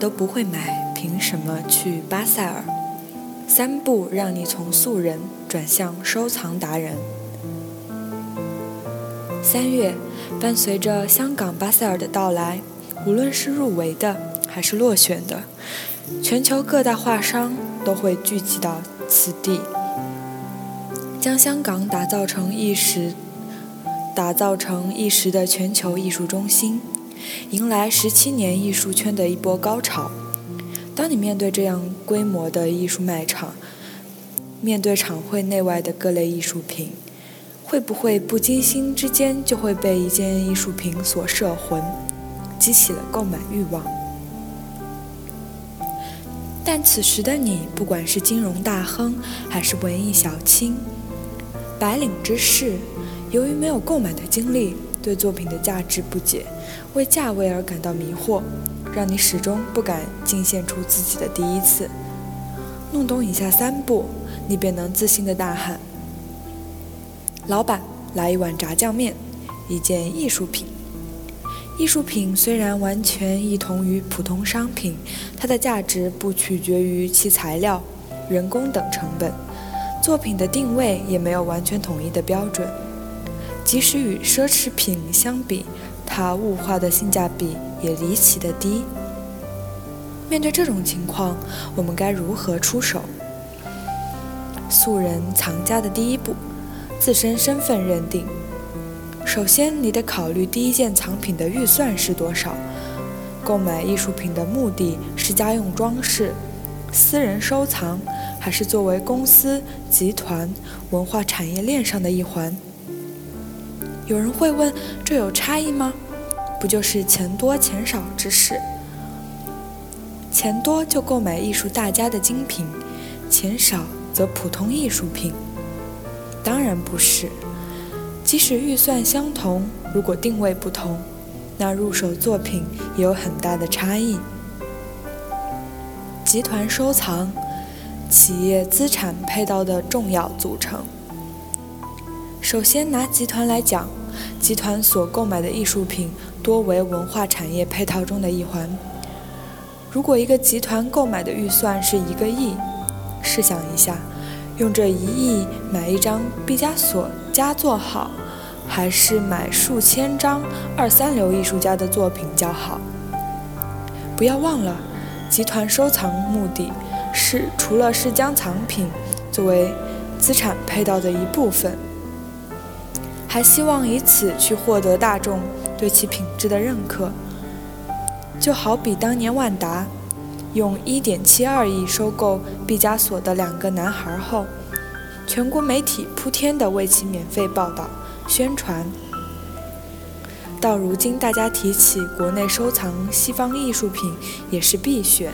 都不会买，凭什么去巴塞尔？三步让你从素人转向收藏达人。三月，伴随着香港巴塞尔的到来，无论是入围的还是落选的，全球各大画商都会聚集到此地，将香港打造成一时打造成一时的全球艺术中心。迎来十七年艺术圈的一波高潮。当你面对这样规模的艺术卖场，面对场会内外的各类艺术品，会不会不经心之间就会被一件艺术品所摄魂，激起了购买欲望？但此时的你，不管是金融大亨，还是文艺小青、白领之士，由于没有购买的经历，对作品的价值不解。为价位而感到迷惑，让你始终不敢尽献出自己的第一次。弄懂以下三步，你便能自信地大喊：“老板，来一碗炸酱面，一件艺术品。”艺术品虽然完全异同于普通商品，它的价值不取决于其材料、人工等成本，作品的定位也没有完全统一的标准，即使与奢侈品相比。它物化的性价比也离奇的低。面对这种情况，我们该如何出手？素人藏家的第一步，自身身份认定。首先，你得考虑第一件藏品的预算是多少。购买艺术品的目的是家用装饰、私人收藏，还是作为公司、集团、文化产业链上的一环？有人会问：这有差异吗？不就是钱多钱少之事？钱多就购买艺术大家的精品，钱少则普通艺术品。当然不是。即使预算相同，如果定位不同，那入手作品也有很大的差异。集团收藏，企业资产配套的重要组成。首先拿集团来讲。集团所购买的艺术品多为文化产业配套中的一环。如果一个集团购买的预算是一个亿，试想一下，用这一亿买一张毕加索佳作好，还是买数千张二三流艺术家的作品较好？不要忘了，集团收藏目的是除了是将藏品作为资产配套的一部分。还希望以此去获得大众对其品质的认可，就好比当年万达用1.72亿收购毕加索的《两个男孩》后，全国媒体铺天的为其免费报道宣传。到如今，大家提起国内收藏西方艺术品也是必选。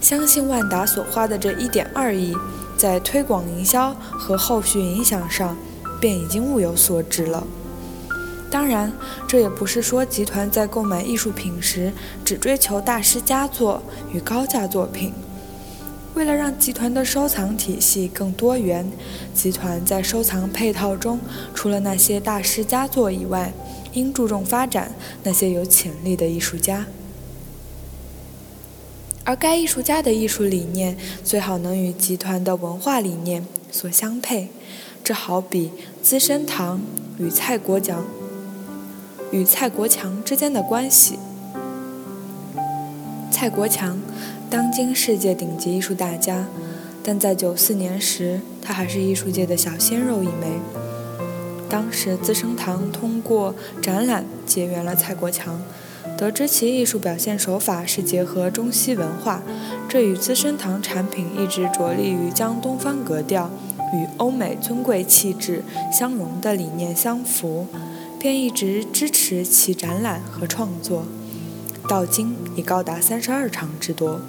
相信万达所花的这1.2亿，在推广营销和后续影响上。便已经物有所值了。当然，这也不是说集团在购买艺术品时只追求大师佳作与高价作品。为了让集团的收藏体系更多元，集团在收藏配套中，除了那些大师佳作以外，应注重发展那些有潜力的艺术家。而该艺术家的艺术理念最好能与集团的文化理念所相配。这好比资生堂与蔡国强与蔡国强之间的关系。蔡国强，当今世界顶级艺术大家，但在九四年时，他还是艺术界的小鲜肉一枚。当时资生堂通过展览结缘了蔡国强，得知其艺术表现手法是结合中西文化，这与资生堂产品一直着力于将东方格调。与欧美尊贵气质相融的理念相符，便一直支持其展览和创作，到今已高达三十二场之多。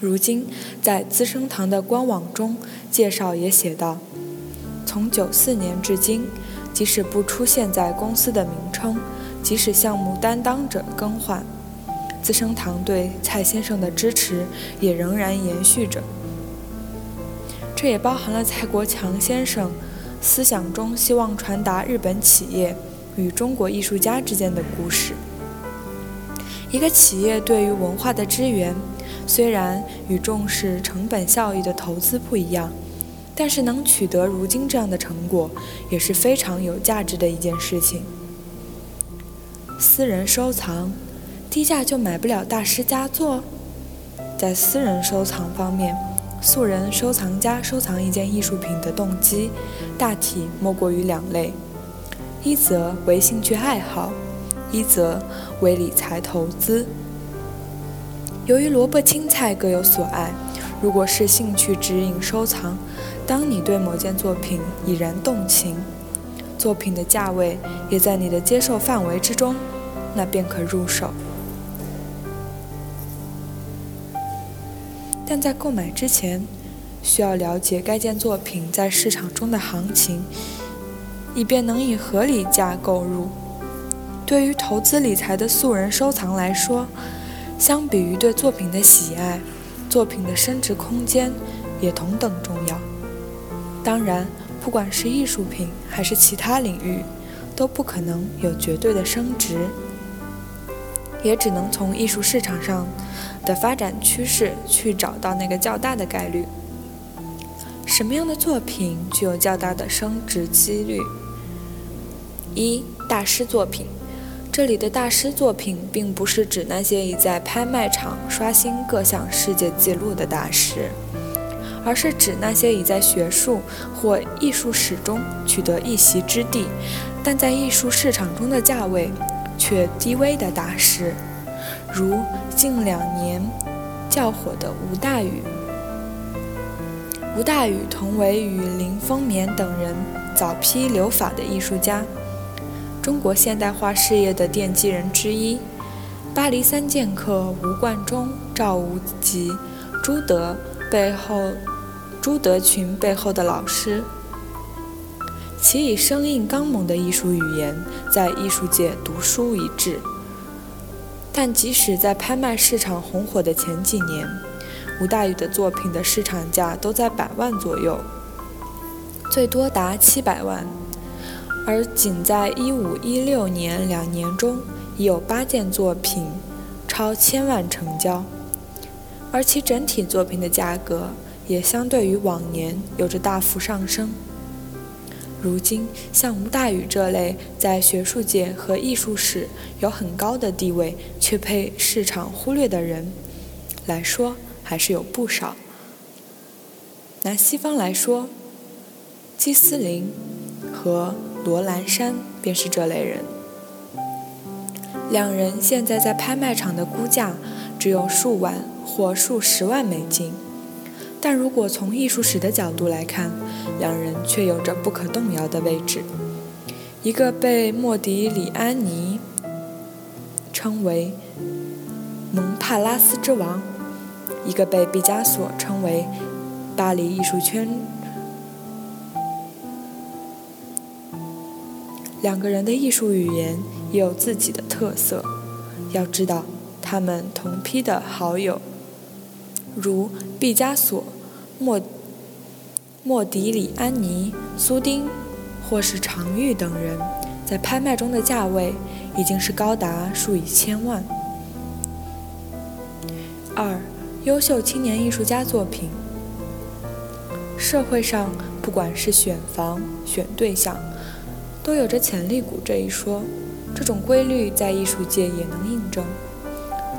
如今，在资生堂的官网中介绍也写道：从九四年至今，即使不出现在公司的名称，即使项目担当者更换，资生堂对蔡先生的支持也仍然延续着。这也包含了蔡国强先生思想中希望传达日本企业与中国艺术家之间的故事。一个企业对于文化的支援，虽然与重视成本效益的投资不一样，但是能取得如今这样的成果，也是非常有价值的一件事情。私人收藏，低价就买不了大师佳作？在私人收藏方面。素人收藏家收藏一件艺术品的动机，大体莫过于两类：一则为兴趣爱好，一则为理财投资。由于萝卜青菜各有所爱，如果是兴趣指引收藏，当你对某件作品已然动情，作品的价位也在你的接受范围之中，那便可入手。但在购买之前，需要了解该件作品在市场中的行情，以便能以合理价购入。对于投资理财的素人收藏来说，相比于对作品的喜爱，作品的升值空间也同等重要。当然，不管是艺术品还是其他领域，都不可能有绝对的升值，也只能从艺术市场上。的发展趋势去找到那个较大的概率。什么样的作品具有较大的升值几率？一大师作品，这里的大师作品并不是指那些已在拍卖场刷新各项世界纪录的大师，而是指那些已在学术或艺术史中取得一席之地，但在艺术市场中的价位却低微的大师。如近两年较火的吴大羽，吴大羽同为与林风眠等人早批留法的艺术家，中国现代化事业的奠基人之一。巴黎三剑客吴冠中、赵无极、朱德背后，朱德群背后的老师，其以生硬刚猛的艺术语言，在艺术界独树一帜。但即使在拍卖市场红火的前几年，吴大羽的作品的市场价都在百万左右，最多达七百万。而仅在一五一六年两年中，已有八件作品超千万成交，而其整体作品的价格也相对于往年有着大幅上升。如今，像吴大羽这类在学术界和艺术史有很高的地位，却被市场忽略的人来说，还是有不少。拿西方来说，基斯林和罗兰山便是这类人。两人现在在拍卖场的估价只有数万或数十万美金。但如果从艺术史的角度来看，两人却有着不可动摇的位置。一个被莫迪里安尼称为蒙帕拉斯之王，一个被毕加索称为巴黎艺术圈。两个人的艺术语言也有自己的特色。要知道，他们同批的好友。如毕加索、莫莫迪里安尼、苏丁，或是常玉等人，在拍卖中的价位已经是高达数以千万。二、优秀青年艺术家作品。社会上不管是选房、选对象，都有着潜力股这一说，这种规律在艺术界也能印证。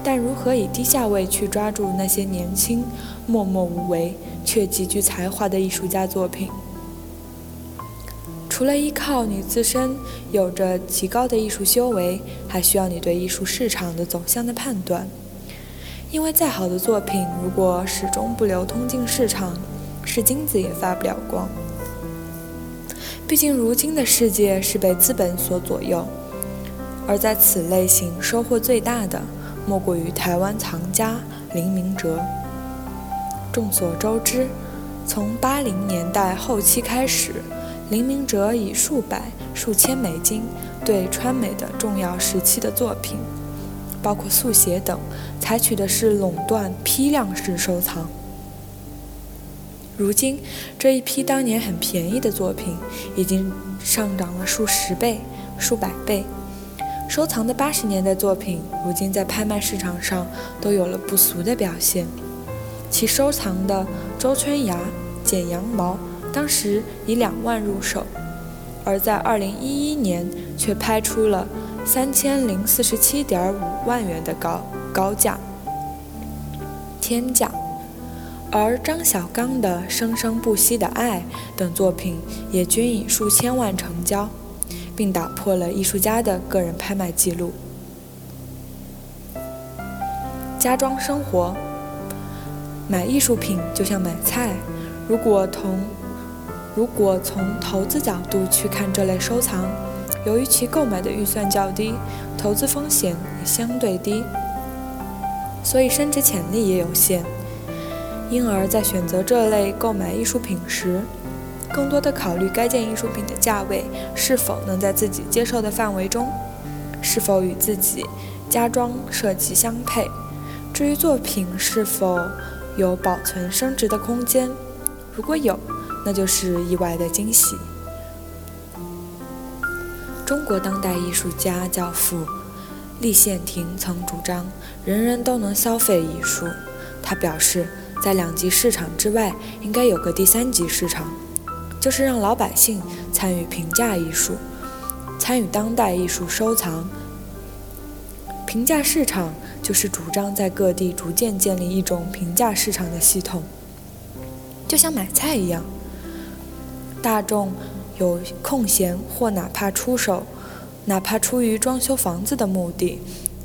但如何以低价位去抓住那些年轻、默默无为却极具才华的艺术家作品？除了依靠你自身有着极高的艺术修为，还需要你对艺术市场的走向的判断。因为再好的作品，如果始终不流通进市场，是金子也发不了光。毕竟如今的世界是被资本所左右，而在此类型收获最大的，莫过于台湾藏家林明哲。众所周知，从八零年代后期开始，林明哲以数百、数千美金对川美的重要时期的作品，包括速写等，采取的是垄断批量式收藏。如今，这一批当年很便宜的作品，已经上涨了数十倍、数百倍。收藏的八十年代作品，如今在拍卖市场上都有了不俗的表现。其收藏的周春芽、剪羊毛，当时以两万入手，而在二零一一年却拍出了三千零四十七点五万元的高高价，天价。而张小刚的《生生不息的爱》等作品也均以数千万成交，并打破了艺术家的个人拍卖记录。家装生活，买艺术品就像买菜，如果从如果从投资角度去看这类收藏，由于其购买的预算较低，投资风险也相对低，所以升值潜力也有限。因而，在选择这类购买艺术品时，更多的考虑该件艺术品的价位是否能在自己接受的范围中，是否与自己家装设计相配。至于作品是否有保存升值的空间，如果有，那就是意外的惊喜。中国当代艺术家教父立宪庭曾主张，人人都能消费艺术。他表示。在两级市场之外，应该有个第三级市场，就是让老百姓参与评价艺术，参与当代艺术收藏。评价市场就是主张在各地逐渐建立一种评价市场的系统，就像买菜一样，大众有空闲或哪怕出手，哪怕出于装修房子的目的，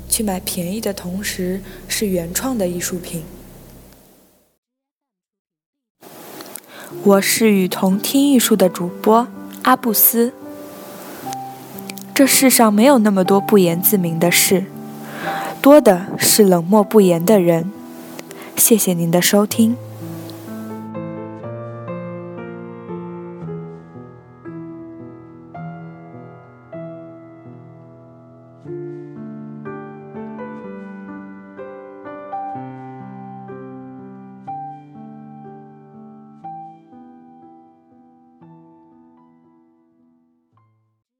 去买便宜的同时是原创的艺术品。我是雨桐听艺术的主播阿布斯。这世上没有那么多不言自明的事，多的是冷漠不言的人。谢谢您的收听。